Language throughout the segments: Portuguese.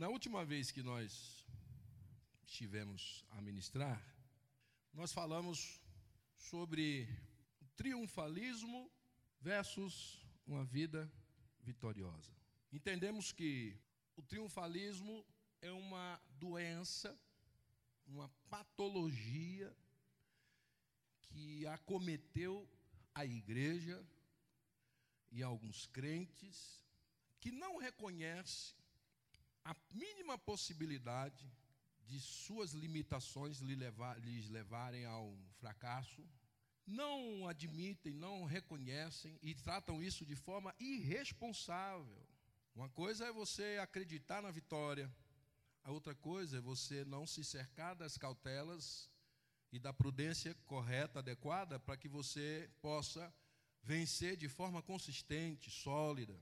Na última vez que nós estivemos a ministrar, nós falamos sobre triunfalismo versus uma vida vitoriosa. Entendemos que o triunfalismo é uma doença, uma patologia que acometeu a igreja e alguns crentes que não reconhecem a mínima possibilidade de suas limitações lhes levarem ao fracasso, não admitem, não reconhecem e tratam isso de forma irresponsável. Uma coisa é você acreditar na vitória, a outra coisa é você não se cercar das cautelas e da prudência correta, adequada, para que você possa vencer de forma consistente, sólida.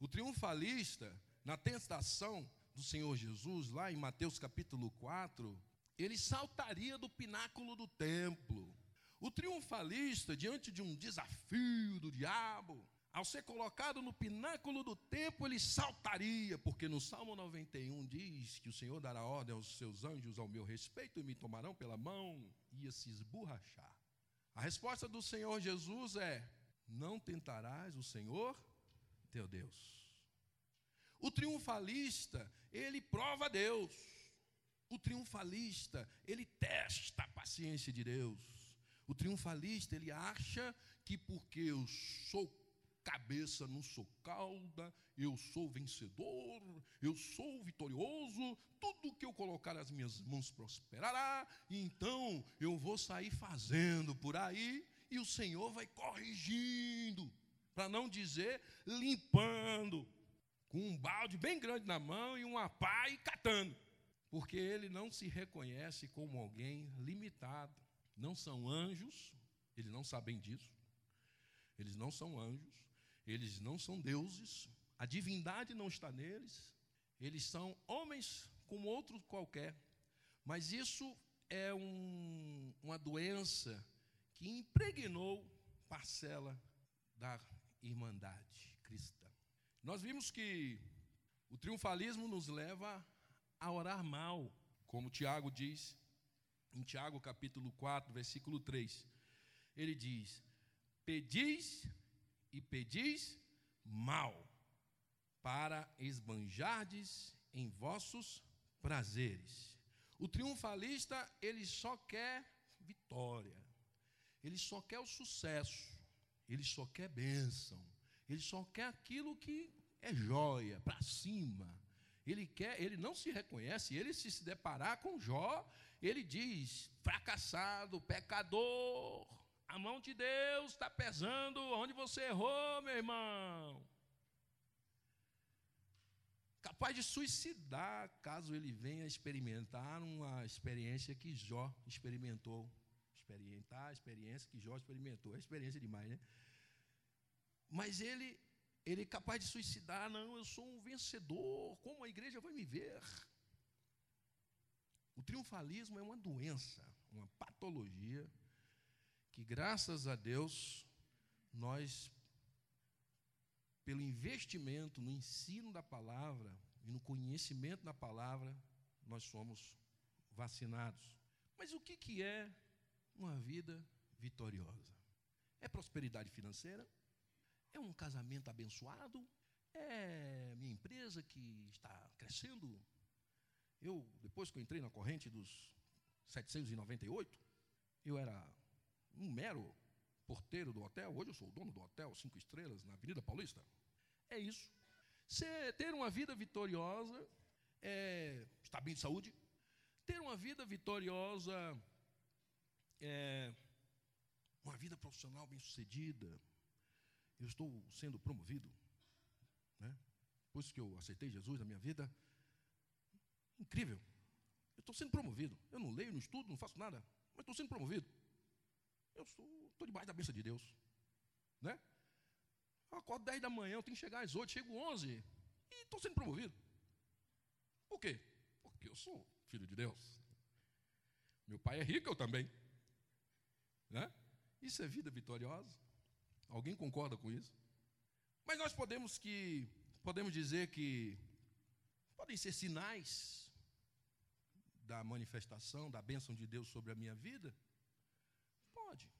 O triunfalista, na tentação do Senhor Jesus, lá em Mateus capítulo 4, ele saltaria do pináculo do templo. O triunfalista, diante de um desafio do diabo, ao ser colocado no pináculo do templo, ele saltaria, porque no Salmo 91 diz que o Senhor dará ordem aos seus anjos ao meu respeito e me tomarão pela mão, ia se esborrachar. A resposta do Senhor Jesus é: Não tentarás o Senhor teu Deus. O triunfalista, ele prova Deus. O triunfalista, ele testa a paciência de Deus. O triunfalista, ele acha que porque eu sou cabeça, não sou cauda, eu sou vencedor, eu sou vitorioso, tudo que eu colocar nas minhas mãos prosperará, então eu vou sair fazendo por aí, e o Senhor vai corrigindo, para não dizer limpando, com um balde bem grande na mão e uma pá e catando, porque ele não se reconhece como alguém limitado. Não são anjos, eles não sabem disso, eles não são anjos, eles não são deuses, a divindade não está neles, eles são homens como outro qualquer. Mas isso é um, uma doença que impregnou parcela da irmandade cristã. Nós vimos que o triunfalismo nos leva a orar mal, como Tiago diz em Tiago capítulo 4, versículo 3. Ele diz: Pedis e pedis mal, para esbanjardes em vossos prazeres. O triunfalista, ele só quer vitória, ele só quer o sucesso, ele só quer bênção, ele só quer aquilo que é joia, para cima. Ele quer, ele não se reconhece, ele se, se deparar com Jó, ele diz: fracassado, pecador, a mão de Deus está pesando onde você errou, meu irmão. Capaz de suicidar caso ele venha experimentar uma experiência que Jó experimentou. Experimentar a experiência que Jó experimentou. É experiência demais, né? Mas ele, ele é capaz de suicidar. Não, eu sou um vencedor. Como a igreja vai me ver? O triunfalismo é uma doença, uma patologia que graças a Deus nós pelo investimento no ensino da palavra e no conhecimento da palavra, nós somos vacinados. Mas o que, que é uma vida vitoriosa? É prosperidade financeira? É um casamento abençoado? É minha empresa que está crescendo? Eu, depois que eu entrei na corrente dos 798, eu era um mero porteiro do hotel, hoje eu sou o dono do hotel Cinco Estrelas, na Avenida Paulista. É isso. Ser, ter uma vida vitoriosa é estar bem de saúde. Ter uma vida vitoriosa é uma vida profissional bem sucedida. Eu estou sendo promovido. Né? Depois que eu aceitei Jesus na minha vida, incrível. Eu estou sendo promovido. Eu não leio, não estudo, não faço nada, mas estou sendo promovido. Eu estou debaixo da bênção de Deus. Né? Eu acordo 10 da manhã, eu tenho que chegar às 8, chego 11 e estou sendo promovido. Por quê? Porque eu sou filho de Deus. Meu pai é rico, eu também. Né? Isso é vida vitoriosa? Alguém concorda com isso? Mas nós podemos que podemos dizer que podem ser sinais da manifestação, da bênção de Deus sobre a minha vida? Pode,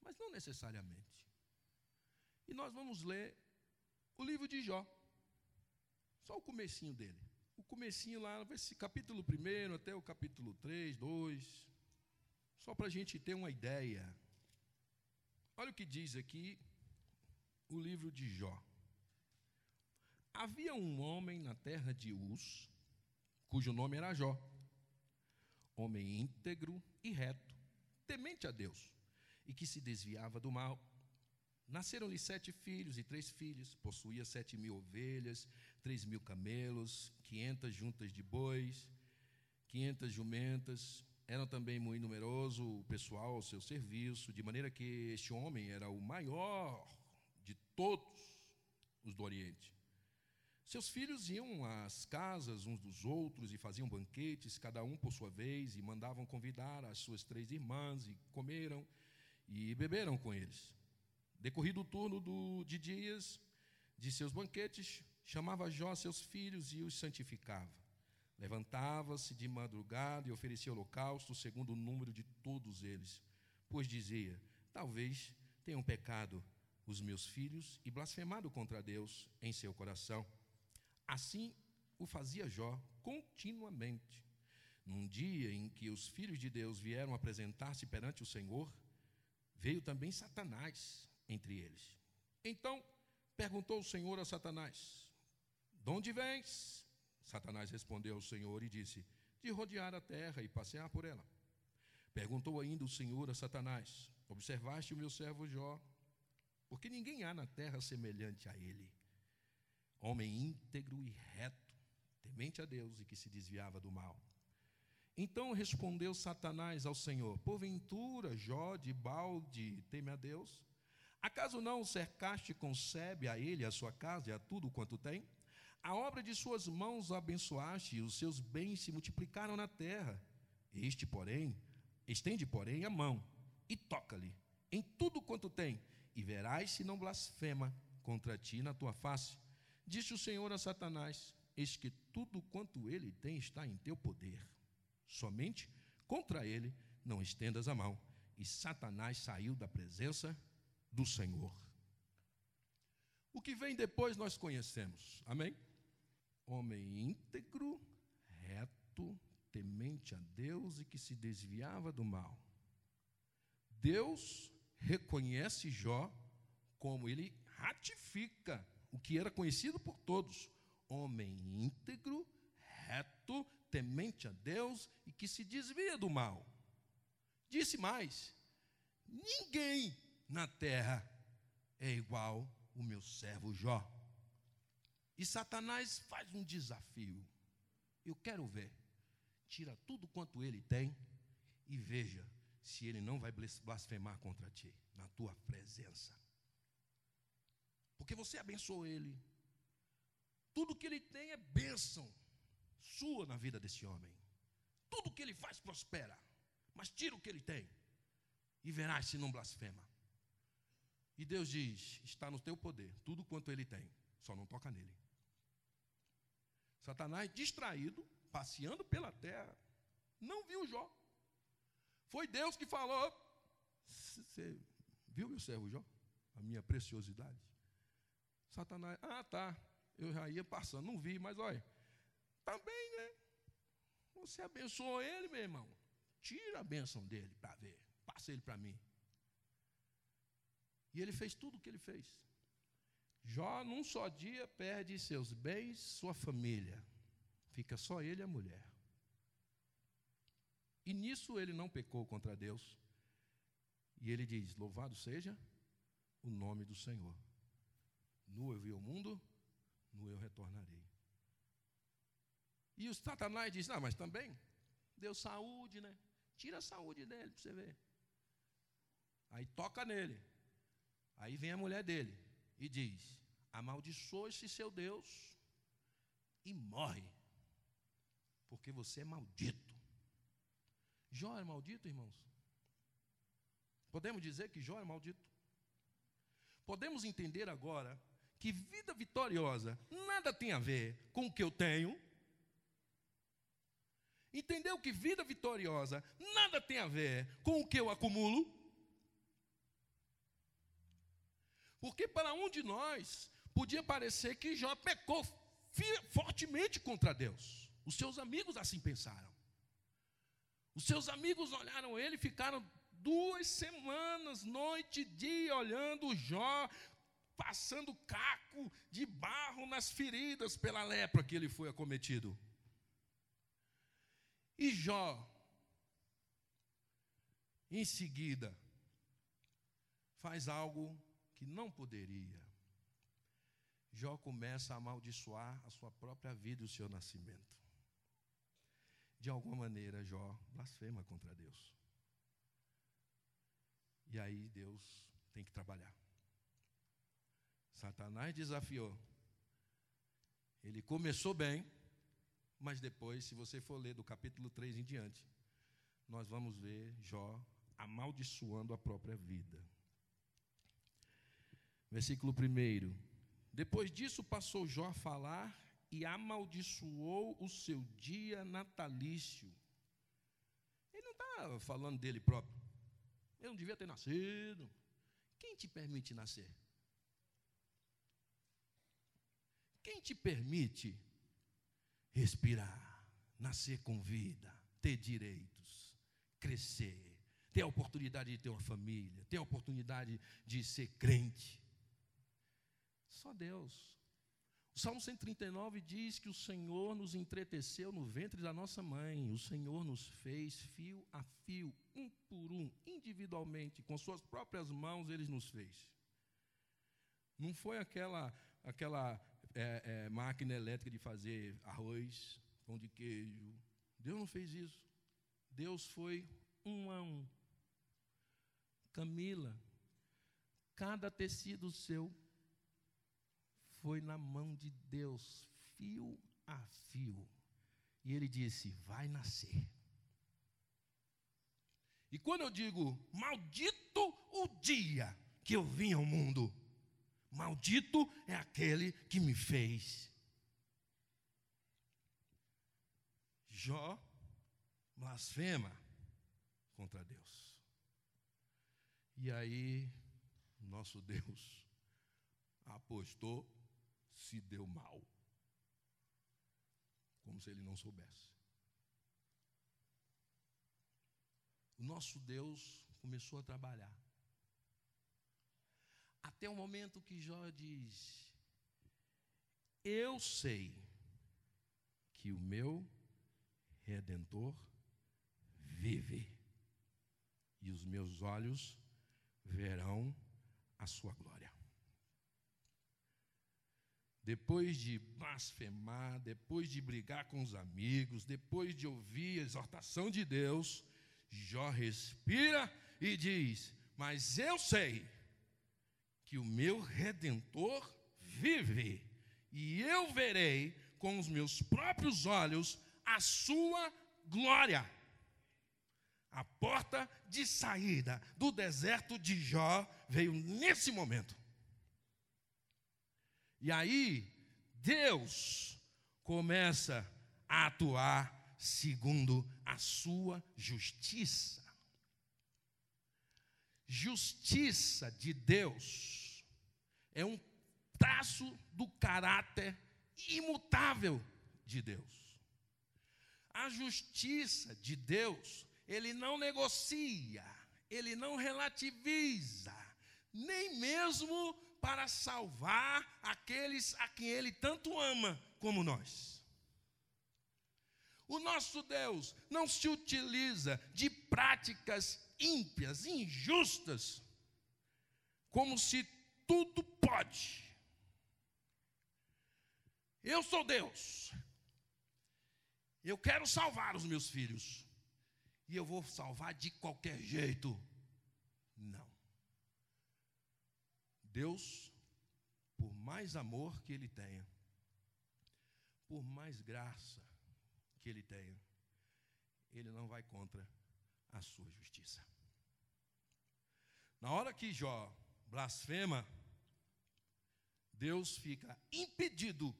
mas não necessariamente. E nós vamos ler o livro de Jó, só o comecinho dele. O comecinho lá, capítulo 1 até o capítulo 3, 2, só para a gente ter uma ideia. Olha o que diz aqui o livro de Jó. Havia um homem na terra de Uz, cujo nome era Jó, homem íntegro e reto, temente a Deus, e que se desviava do mal. Nasceram-lhe sete filhos e três filhas, possuía sete mil ovelhas, três mil camelos, quinhentas juntas de bois, quinhentas jumentas. Eram também muito numeroso o pessoal ao seu serviço, de maneira que este homem era o maior de todos os do Oriente. Seus filhos iam às casas uns dos outros e faziam banquetes, cada um por sua vez, e mandavam convidar as suas três irmãs, e comeram e beberam com eles. Decorrido o turno do, de dias de seus banquetes, chamava Jó seus filhos e os santificava. Levantava-se de madrugada e oferecia holocausto segundo o número de todos eles, pois dizia: Talvez tenham pecado os meus filhos e blasfemado contra Deus em seu coração. Assim o fazia Jó continuamente. Num dia em que os filhos de Deus vieram apresentar-se perante o Senhor, veio também Satanás entre eles. Então perguntou o Senhor a Satanás: De onde vens? Satanás respondeu ao Senhor e disse: De rodear a terra e passear por ela. Perguntou ainda o Senhor a Satanás: Observaste o meu servo Jó? porque ninguém há na terra semelhante a ele. Homem íntegro e reto, temente a Deus e que se desviava do mal. Então respondeu Satanás ao Senhor: Porventura, Jó de balde teme a Deus? Acaso não cercaste e concebe a ele, a sua casa e a tudo quanto tem? A obra de suas mãos abençoaste, e os seus bens se multiplicaram na terra. Este, porém, estende, porém, a mão e toca-lhe em tudo quanto tem, e verás se não blasfema contra ti na tua face. Disse o Senhor a Satanás: Eis que tudo quanto ele tem está em teu poder. Somente contra ele não estendas a mão. E Satanás saiu da presença do Senhor. O que vem depois nós conhecemos. Amém? Homem íntegro, reto, temente a Deus e que se desviava do mal. Deus reconhece Jó como ele ratifica o que era conhecido por todos: homem íntegro, reto, temente a Deus e que se desvia do mal. Disse mais: ninguém na terra é igual o meu servo Jó. E Satanás faz um desafio. Eu quero ver. Tira tudo quanto ele tem e veja se ele não vai blasfemar contra ti, na tua presença. Porque você abençoou ele. Tudo que ele tem é bênção sua na vida desse homem. Tudo que ele faz prospera. Mas tira o que ele tem e verás se não blasfema. E Deus diz: está no teu poder, tudo quanto ele tem, só não toca nele. Satanás, distraído, passeando pela terra, não viu Jó. Foi Deus que falou. Você viu meu servo Jó? A minha preciosidade. Satanás, ah tá, eu já ia passando, não vi, mas olha, também, né? Você abençoou ele, meu irmão. Tira a bênção dele para ver, passa ele para mim. E ele fez tudo o que ele fez. Jó, num só dia, perde seus bens, sua família. Fica só ele e a mulher. E nisso ele não pecou contra Deus. E ele diz: Louvado seja o nome do Senhor. Nu eu vi o mundo, nu eu retornarei. E o Satanás diz: Não, mas também deu saúde, né? Tira a saúde dele para você ver. Aí toca nele. Aí vem a mulher dele e diz: Amaldiçoe-se seu Deus e morre, porque você é maldito. Jó era maldito, irmãos? Podemos dizer que Jó é maldito? Podemos entender agora que vida vitoriosa nada tem a ver com o que eu tenho, entendeu que vida vitoriosa nada tem a ver com o que eu acumulo, porque para um de nós podia parecer que Jó pecou fortemente contra Deus. Os seus amigos assim pensaram. Os seus amigos olharam ele e ficaram duas semanas, noite e dia, olhando Jó, passando caco de barro nas feridas pela lepra que ele foi acometido. E Jó, em seguida, faz algo que não poderia. Jó começa a amaldiçoar a sua própria vida e o seu nascimento. De alguma maneira, Jó blasfema contra Deus. E aí Deus tem que trabalhar. Satanás desafiou. Ele começou bem, mas depois, se você for ler do capítulo 3 em diante, nós vamos ver Jó amaldiçoando a própria vida. Versículo 1. Depois disso passou Jó a falar e amaldiçoou o seu dia natalício. Ele não está falando dele próprio. Ele não devia ter nascido. Quem te permite nascer? Quem te permite respirar, nascer com vida, ter direitos, crescer, ter a oportunidade de ter uma família, ter a oportunidade de ser crente? Só Deus. O Salmo 139 diz que o Senhor nos entreteceu no ventre da nossa mãe, o Senhor nos fez fio a fio, um por um, individualmente, com suas próprias mãos ele nos fez. Não foi aquela, aquela é, é, máquina elétrica de fazer arroz, pão de queijo. Deus não fez isso. Deus foi um a um. Camila, cada tecido seu foi na mão de Deus, fio a fio. E ele disse: Vai nascer. E quando eu digo, maldito o dia que eu vim ao mundo, maldito é aquele que me fez. Jó blasfema contra Deus. E aí, nosso Deus apostou se deu mal. Como se ele não soubesse. O nosso Deus começou a trabalhar. Até o momento que Jó diz: Eu sei que o meu redentor vive, e os meus olhos verão a sua glória depois de blasfemar, depois de brigar com os amigos, depois de ouvir a exortação de Deus, Jó respira e diz: Mas eu sei que o meu redentor vive, e eu verei com os meus próprios olhos a sua glória. A porta de saída do deserto de Jó veio nesse momento. E aí, Deus começa a atuar segundo a sua justiça. Justiça de Deus é um traço do caráter imutável de Deus. A justiça de Deus, ele não negocia, ele não relativiza, nem mesmo para salvar aqueles a quem Ele tanto ama como nós. O nosso Deus não se utiliza de práticas ímpias, injustas, como se tudo pode. Eu sou Deus. Eu quero salvar os meus filhos. E eu vou salvar de qualquer jeito. Não. Deus, por mais amor que Ele tenha, por mais graça que Ele tenha, Ele não vai contra a sua justiça. Na hora que Jó blasfema, Deus fica impedido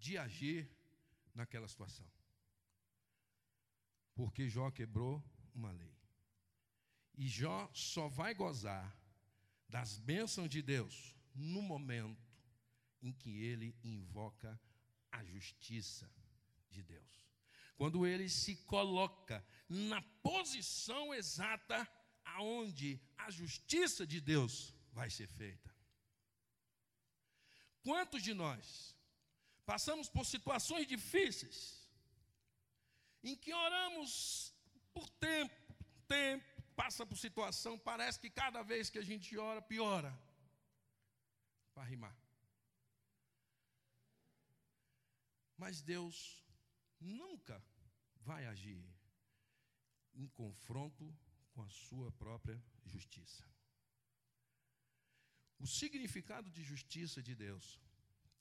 de agir naquela situação. Porque Jó quebrou uma lei. E Jó só vai gozar das bênçãos de Deus no momento em que ele invoca a justiça de Deus. Quando ele se coloca na posição exata aonde a justiça de Deus vai ser feita. Quantos de nós passamos por situações difíceis em que oramos por tempo, tempo, passa por situação, parece que cada vez que a gente ora, piora. Para rimar. Mas Deus nunca vai agir em confronto com a sua própria justiça. O significado de justiça de Deus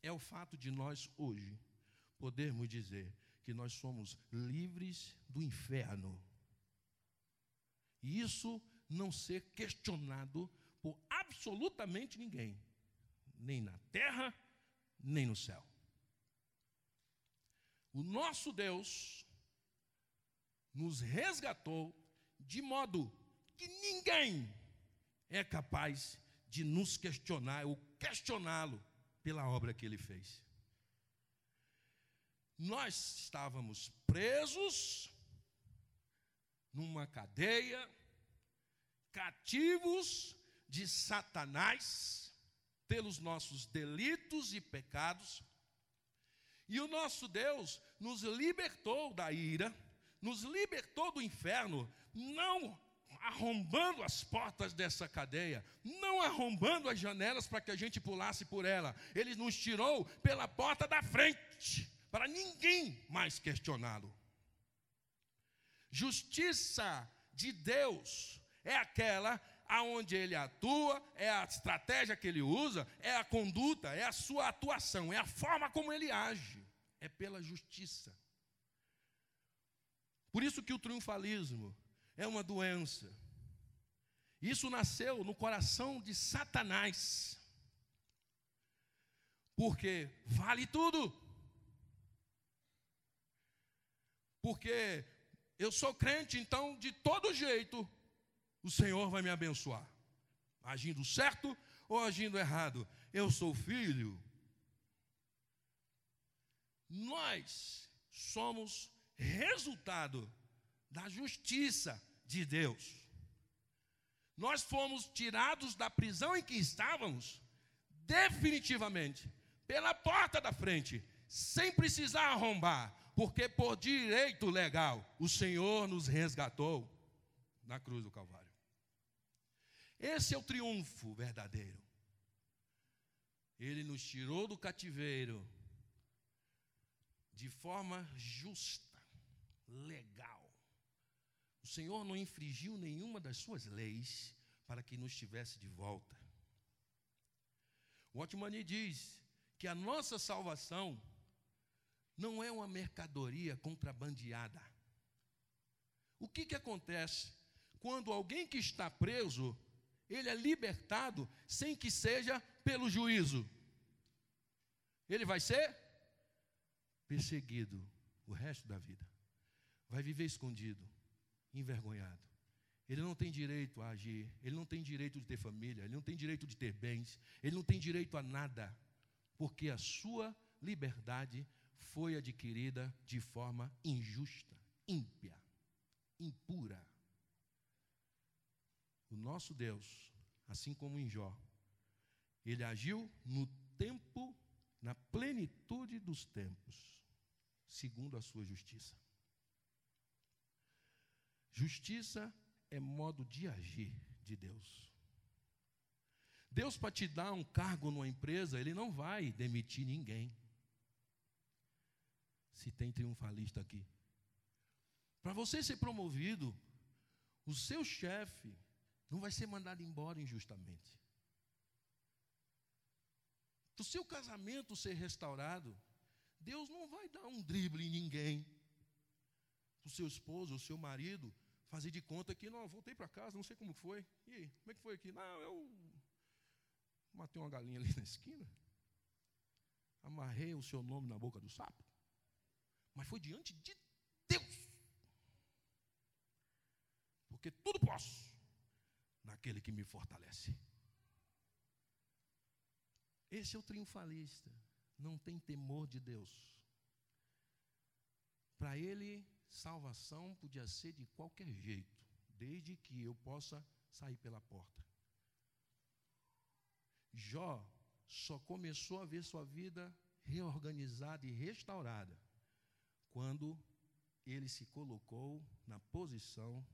é o fato de nós hoje podermos dizer que nós somos livres do inferno. E isso não ser questionado por absolutamente ninguém, nem na terra, nem no céu. O nosso Deus nos resgatou de modo que ninguém é capaz de nos questionar ou questioná-lo pela obra que ele fez. Nós estávamos presos numa cadeia, cativos de Satanás pelos nossos delitos e pecados, e o nosso Deus nos libertou da ira, nos libertou do inferno, não arrombando as portas dessa cadeia, não arrombando as janelas para que a gente pulasse por ela. Ele nos tirou pela porta da frente, para ninguém mais questioná-lo. Justiça de Deus é aquela aonde ele atua, é a estratégia que ele usa, é a conduta, é a sua atuação, é a forma como ele age, é pela justiça. Por isso que o triunfalismo é uma doença. Isso nasceu no coração de Satanás. Porque vale tudo. Porque eu sou crente, então de todo jeito o Senhor vai me abençoar. Agindo certo ou agindo errado. Eu sou filho. Nós somos resultado da justiça de Deus. Nós fomos tirados da prisão em que estávamos, definitivamente, pela porta da frente, sem precisar arrombar, porque por direito legal o Senhor nos resgatou na cruz do Calvário. Esse é o triunfo verdadeiro. Ele nos tirou do cativeiro de forma justa, legal. O Senhor não infringiu nenhuma das suas leis para que nos tivesse de volta. O Otmani diz que a nossa salvação não é uma mercadoria contrabandeada. O que, que acontece quando alguém que está preso, ele é libertado sem que seja pelo juízo? Ele vai ser perseguido o resto da vida. Vai viver escondido envergonhado. Ele não tem direito a agir, ele não tem direito de ter família, ele não tem direito de ter bens, ele não tem direito a nada, porque a sua liberdade foi adquirida de forma injusta, ímpia, impura. O nosso Deus, assim como em Jó, ele agiu no tempo, na plenitude dos tempos, segundo a sua justiça. Justiça é modo de agir de Deus. Deus, para te dar um cargo numa empresa, Ele não vai demitir ninguém. Se tem triunfalista aqui. Para você ser promovido, o seu chefe não vai ser mandado embora injustamente. Para o seu casamento ser restaurado, Deus não vai dar um drible em ninguém. Para o seu esposo, o seu marido, fazer de conta que, não, voltei para casa, não sei como foi. E aí, como é que foi aqui? Não, eu. Matei uma galinha ali na esquina. Amarrei o seu nome na boca do sapo. Mas foi diante de Deus. Porque tudo posso naquele que me fortalece. Esse é o triunfalista. Não tem temor de Deus. Para ele, salvação podia ser de qualquer jeito, desde que eu possa sair pela porta. Jó só começou a ver sua vida reorganizada e restaurada quando ele se colocou na posição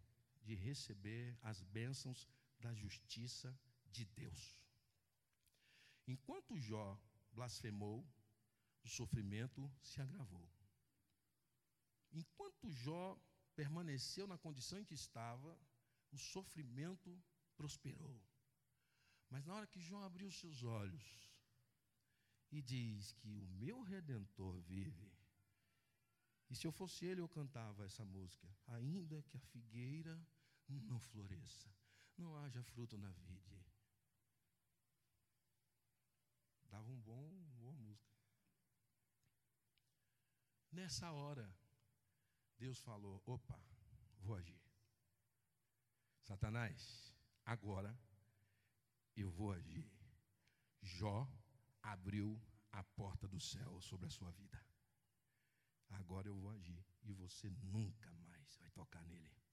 de receber as bênçãos da justiça de Deus. Enquanto Jó blasfemou, o sofrimento se agravou. Enquanto Jó permaneceu na condição em que estava, o sofrimento prosperou. Mas na hora que Jó abriu seus olhos e diz que o meu redentor vive, e se eu fosse ele, eu cantava essa música, ainda que a figueira não floresça, não haja fruto na vide. Dava um bom, boa música. Nessa hora, Deus falou: opa, vou agir. Satanás, agora eu vou agir. Jó abriu a porta do céu sobre a sua vida. Agora eu vou agir e você nunca mais vai tocar nele.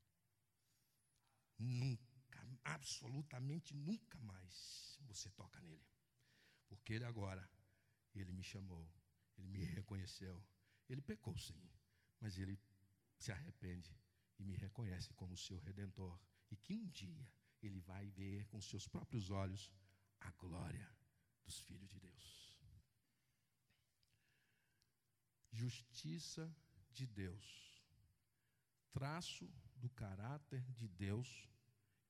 Nunca, absolutamente nunca mais você toca nele. Porque ele agora, ele me chamou, ele me reconheceu. Ele pecou sim, mas ele se arrepende e me reconhece como seu redentor. E que um dia ele vai ver com seus próprios olhos a glória dos filhos de Deus. Justiça de Deus, traço do caráter de Deus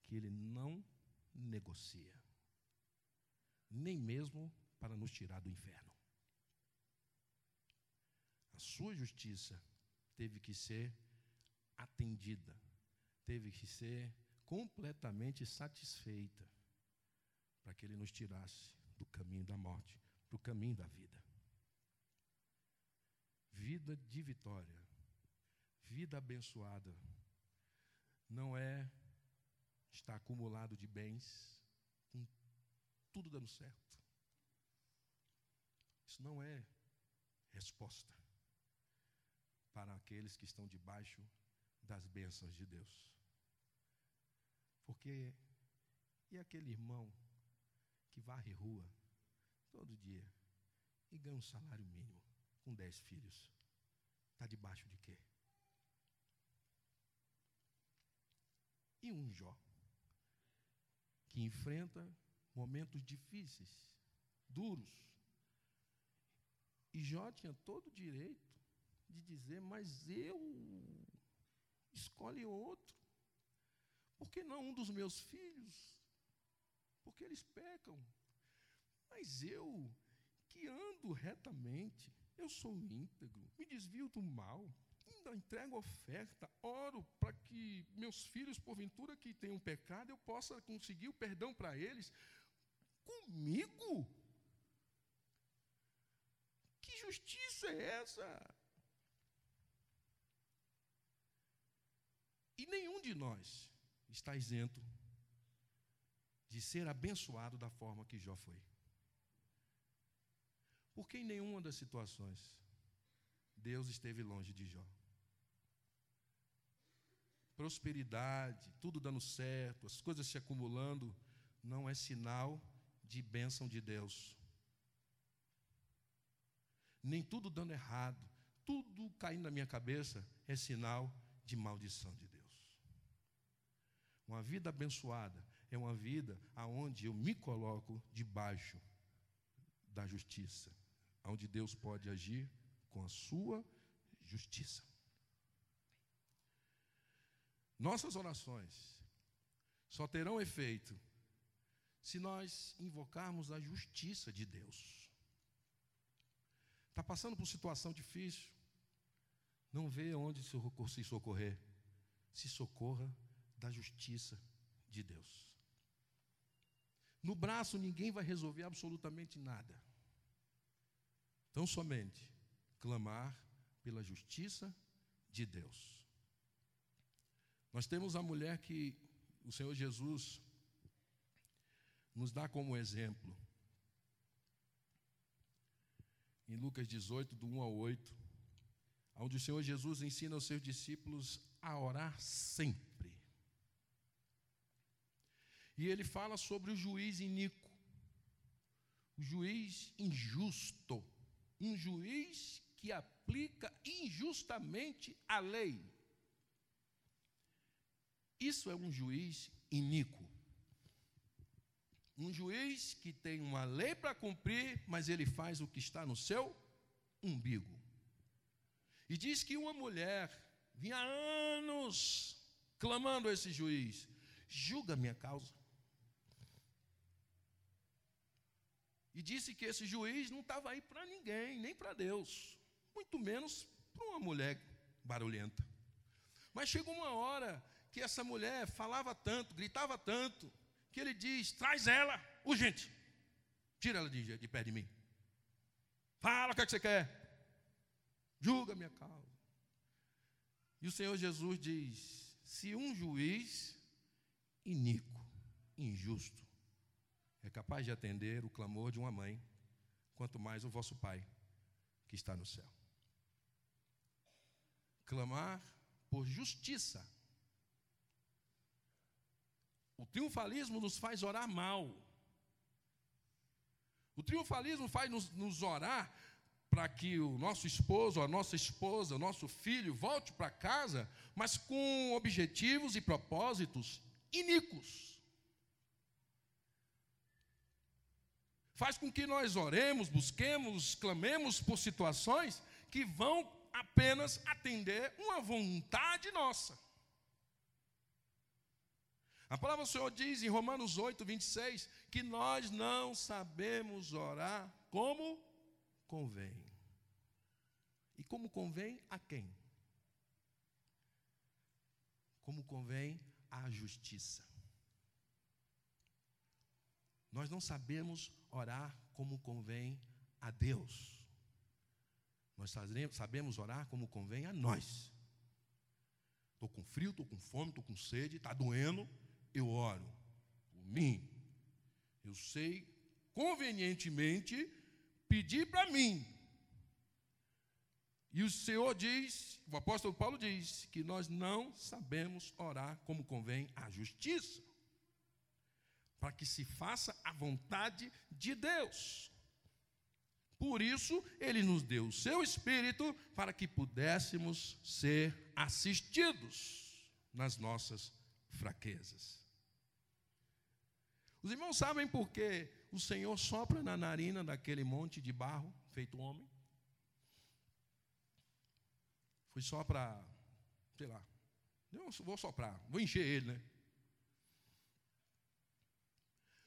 que ele não negocia, nem mesmo para nos tirar do inferno. A sua justiça teve que ser atendida, teve que ser completamente satisfeita para que ele nos tirasse do caminho da morte para o caminho da vida. Vida de vitória, vida abençoada, não é estar acumulado de bens, com tudo dando certo. Isso não é resposta para aqueles que estão debaixo das bênçãos de Deus. Porque e aquele irmão que varre rua todo dia e ganha um salário mínimo com dez filhos? Está debaixo de quê? E um Jó que enfrenta momentos difíceis, duros. E Jó tinha todo o direito de dizer: Mas eu escolhe outro. Por que não um dos meus filhos? Porque eles pecam. Mas eu, que ando retamente, eu sou íntegro, me desvio do mal, ainda entrego oferta, oro para que meus filhos, porventura que tenham pecado, eu possa conseguir o perdão para eles. Comigo? Que justiça é essa? E nenhum de nós está isento de ser abençoado da forma que Jó foi. Porque em nenhuma das situações Deus esteve longe de Jó. Prosperidade, tudo dando certo, as coisas se acumulando, não é sinal de bênção de Deus. Nem tudo dando errado, tudo caindo na minha cabeça é sinal de maldição de Deus. Uma vida abençoada é uma vida aonde eu me coloco debaixo da justiça, onde Deus pode agir com a sua justiça. Nossas orações só terão efeito se nós invocarmos a justiça de Deus. Está passando por situação difícil, não vê onde se socorrer, se socorra da justiça de Deus. No braço ninguém vai resolver absolutamente nada. Então, somente clamar pela justiça de Deus. Nós temos a mulher que o Senhor Jesus nos dá como exemplo. Em Lucas 18, do 1 ao 8, onde o Senhor Jesus ensina aos seus discípulos a orar sempre. E ele fala sobre o juiz iníquo, o juiz injusto, um juiz que aplica injustamente a lei. Isso é um juiz iníquo. Um juiz que tem uma lei para cumprir, mas ele faz o que está no seu umbigo. E diz que uma mulher vinha há anos clamando a esse juiz: julga minha causa. E disse que esse juiz não estava aí para ninguém, nem para Deus, muito menos para uma mulher barulhenta. Mas chegou uma hora que essa mulher falava tanto, gritava tanto, que ele diz: traz ela, urgente, tira ela de, de perto de mim. Fala o que, é que você quer, julga minha causa. E o Senhor Jesus diz: se um juiz iníquo, injusto, é capaz de atender o clamor de uma mãe, quanto mais o vosso Pai que está no céu. Clamar por justiça o triunfalismo nos faz orar mal. O triunfalismo faz nos, nos orar para que o nosso esposo, a nossa esposa, o nosso filho volte para casa, mas com objetivos e propósitos iníquos. Faz com que nós oremos, busquemos, clamemos por situações que vão apenas atender uma vontade nossa. A palavra do Senhor diz em Romanos 8, 26, que nós não sabemos orar como convém. E como convém a quem? Como convém à justiça. Nós não sabemos orar como convém a Deus. Nós sabemos orar como convém a nós. Estou com frio, estou com fome, estou com sede, está doendo eu oro por mim. Eu sei convenientemente pedir para mim. E o Senhor diz, o apóstolo Paulo diz, que nós não sabemos orar como convém à justiça, para que se faça a vontade de Deus. Por isso, Ele nos deu o seu Espírito para que pudéssemos ser assistidos nas nossas fraquezas. Os irmãos sabem por que o Senhor sopra na narina daquele monte de barro feito homem? Foi só para, sei lá, vou soprar, vou encher ele, né?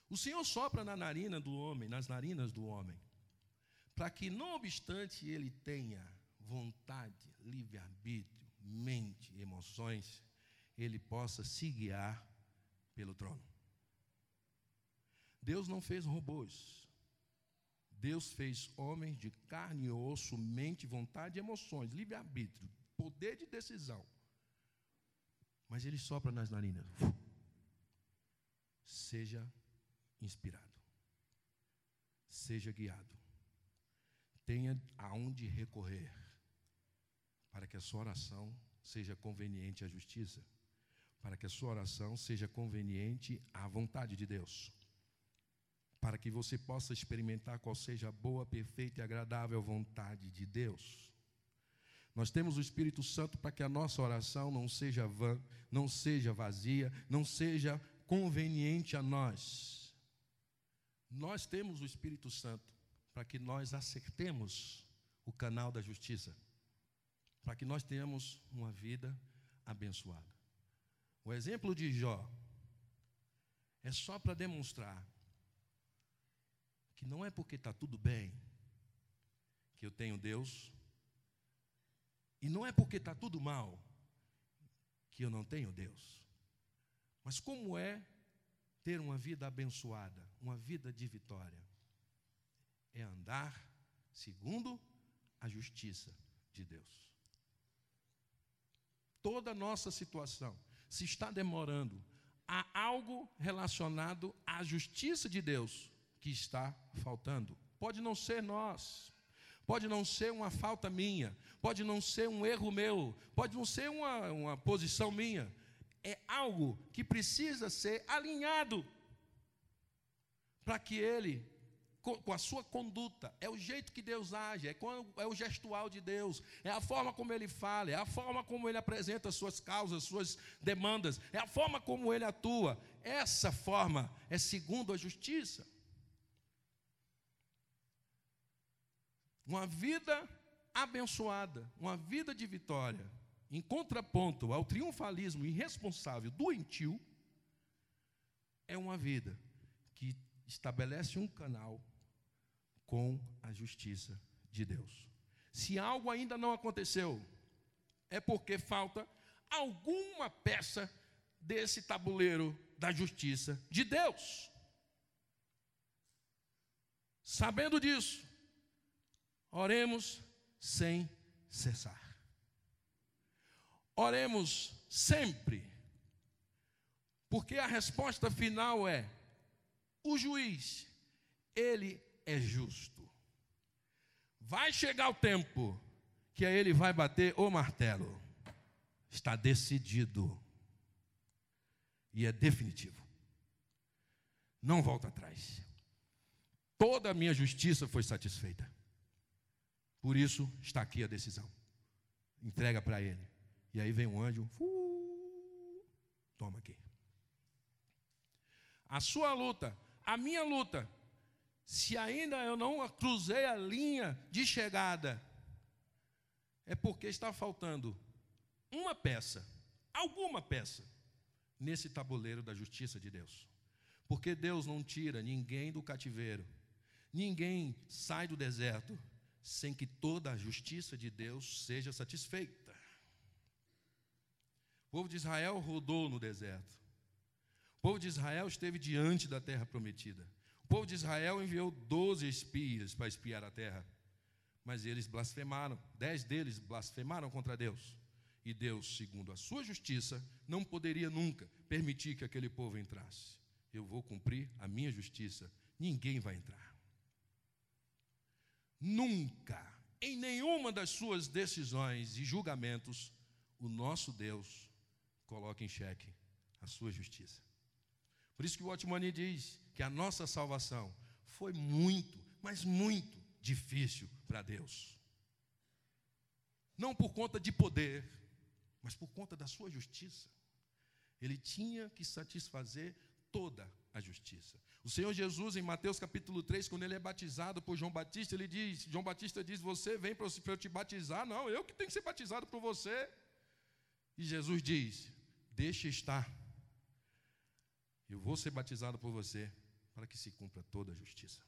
O Senhor sopra na narina do homem, nas narinas do homem, para que, não obstante ele tenha vontade, livre-arbítrio, mente, emoções, ele possa se guiar pelo trono. Deus não fez robôs. Deus fez homens de carne e osso, mente, vontade e emoções, livre-arbítrio, poder de decisão. Mas ele sopra nas narinas. Seja inspirado. Seja guiado. Tenha aonde recorrer para que a sua oração seja conveniente à justiça, para que a sua oração seja conveniente à vontade de Deus para que você possa experimentar qual seja a boa, perfeita e agradável vontade de Deus. Nós temos o Espírito Santo para que a nossa oração não seja vã, não seja vazia, não seja conveniente a nós. Nós temos o Espírito Santo para que nós acertemos o canal da justiça, para que nós tenhamos uma vida abençoada. O exemplo de Jó é só para demonstrar que não é porque está tudo bem que eu tenho Deus, e não é porque está tudo mal que eu não tenho Deus. Mas como é ter uma vida abençoada, uma vida de vitória, é andar segundo a justiça de Deus. Toda nossa situação, se está demorando, há algo relacionado à justiça de Deus que está faltando. Pode não ser nós, pode não ser uma falta minha, pode não ser um erro meu, pode não ser uma, uma posição minha. É algo que precisa ser alinhado para que ele com, a sua conduta, é o jeito que Deus age, é, é o gestual de Deus, é a forma como ele fala, é a forma como ele apresenta suas causas, suas demandas, é a forma como ele atua. Essa forma é segundo a justiça. Uma vida abençoada, uma vida de vitória, em contraponto ao triunfalismo irresponsável, doentio, é uma vida estabelece um canal com a justiça de Deus. Se algo ainda não aconteceu, é porque falta alguma peça desse tabuleiro da justiça de Deus. Sabendo disso, oremos sem cessar. Oremos sempre, porque a resposta final é: o juiz, ele é justo. Vai chegar o tempo que aí ele vai bater o martelo. Está decidido. E é definitivo. Não volta atrás. Toda a minha justiça foi satisfeita. Por isso está aqui a decisão. Entrega para ele. E aí vem um anjo. Uh, toma aqui. A sua luta, a minha luta, se ainda eu não cruzei a linha de chegada, é porque está faltando uma peça, alguma peça, nesse tabuleiro da justiça de Deus. Porque Deus não tira ninguém do cativeiro, ninguém sai do deserto sem que toda a justiça de Deus seja satisfeita. O povo de Israel rodou no deserto. O povo de Israel esteve diante da terra prometida povo de Israel enviou doze espias para espiar a terra, mas eles blasfemaram, dez deles blasfemaram contra Deus. E Deus, segundo a sua justiça, não poderia nunca permitir que aquele povo entrasse. Eu vou cumprir a minha justiça, ninguém vai entrar. Nunca, em nenhuma das suas decisões e julgamentos, o nosso Deus coloca em xeque a sua justiça. Por isso que o Otmani diz que a nossa salvação foi muito, mas muito difícil para Deus. Não por conta de poder, mas por conta da sua justiça. Ele tinha que satisfazer toda a justiça. O Senhor Jesus, em Mateus capítulo 3, quando ele é batizado por João Batista, ele diz: João Batista diz, Você vem para eu te batizar? Não, eu que tenho que ser batizado por você. E Jesus diz: Deixa estar. Vou ser batizado por você para que se cumpra toda a justiça.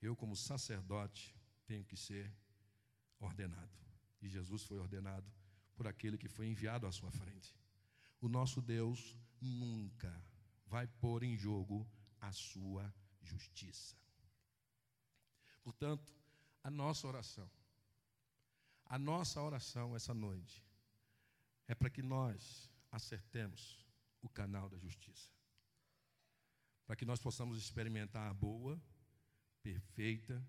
Eu, como sacerdote, tenho que ser ordenado. E Jesus foi ordenado por aquele que foi enviado à sua frente. O nosso Deus nunca vai pôr em jogo a sua justiça. Portanto, a nossa oração, a nossa oração essa noite, é para que nós acertemos o canal da justiça para que nós possamos experimentar a boa, perfeita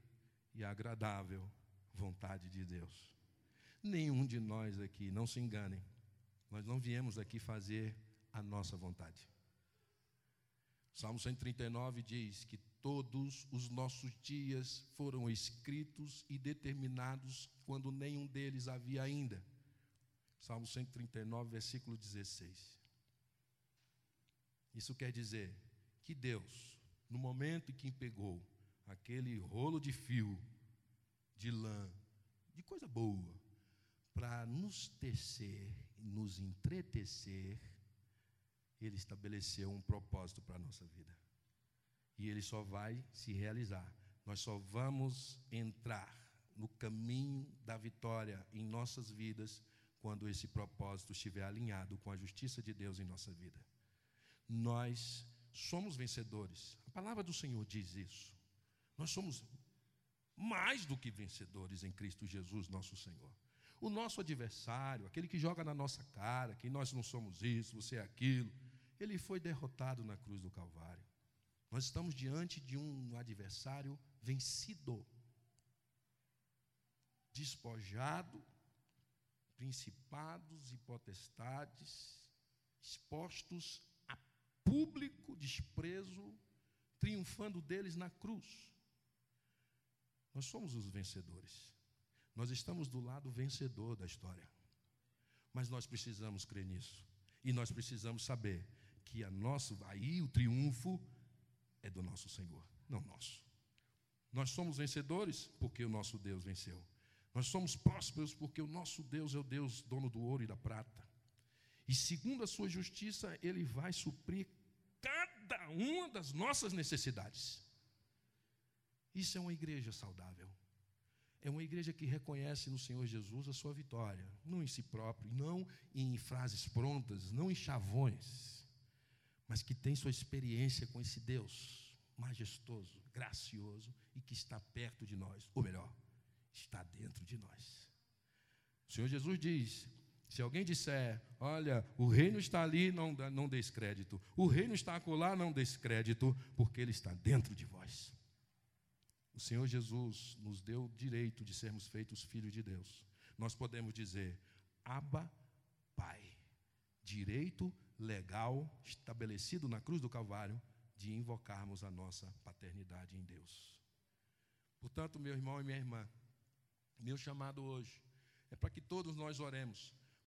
e agradável vontade de Deus. Nenhum de nós aqui, não se enganem, nós não viemos aqui fazer a nossa vontade. Salmo 139 diz que todos os nossos dias foram escritos e determinados quando nenhum deles havia ainda. Salmo 139, versículo 16. Isso quer dizer que Deus, no momento em que pegou aquele rolo de fio, de lã, de coisa boa, para nos tecer, nos entretecer, Ele estabeleceu um propósito para a nossa vida. E ele só vai se realizar. Nós só vamos entrar no caminho da vitória em nossas vidas quando esse propósito estiver alinhado com a justiça de Deus em nossa vida. Nós somos vencedores. A palavra do Senhor diz isso. Nós somos mais do que vencedores em Cristo Jesus, nosso Senhor. O nosso adversário, aquele que joga na nossa cara, que nós não somos isso, você é aquilo, ele foi derrotado na cruz do Calvário. Nós estamos diante de um adversário vencido, despojado, principados e potestades expostos público desprezo, triunfando deles na cruz. Nós somos os vencedores. Nós estamos do lado vencedor da história. Mas nós precisamos crer nisso. E nós precisamos saber que a nosso, aí o triunfo é do nosso Senhor, não nosso. Nós somos vencedores porque o nosso Deus venceu. Nós somos prósperos porque o nosso Deus é o Deus dono do ouro e da prata. E segundo a sua justiça, ele vai suprir cada uma das nossas necessidades. Isso é uma igreja saudável. É uma igreja que reconhece no Senhor Jesus a sua vitória, não em si próprio, não em frases prontas, não em chavões, mas que tem sua experiência com esse Deus majestoso, gracioso e que está perto de nós, ou melhor, está dentro de nós. O Senhor Jesus diz: se alguém disser, olha, o reino está ali, não, não descrédito. O reino está acolá, não descrédito, porque ele está dentro de vós. O Senhor Jesus nos deu o direito de sermos feitos filhos de Deus. Nós podemos dizer, Abba, Pai. Direito legal estabelecido na cruz do Calvário de invocarmos a nossa paternidade em Deus. Portanto, meu irmão e minha irmã, meu chamado hoje é para que todos nós oremos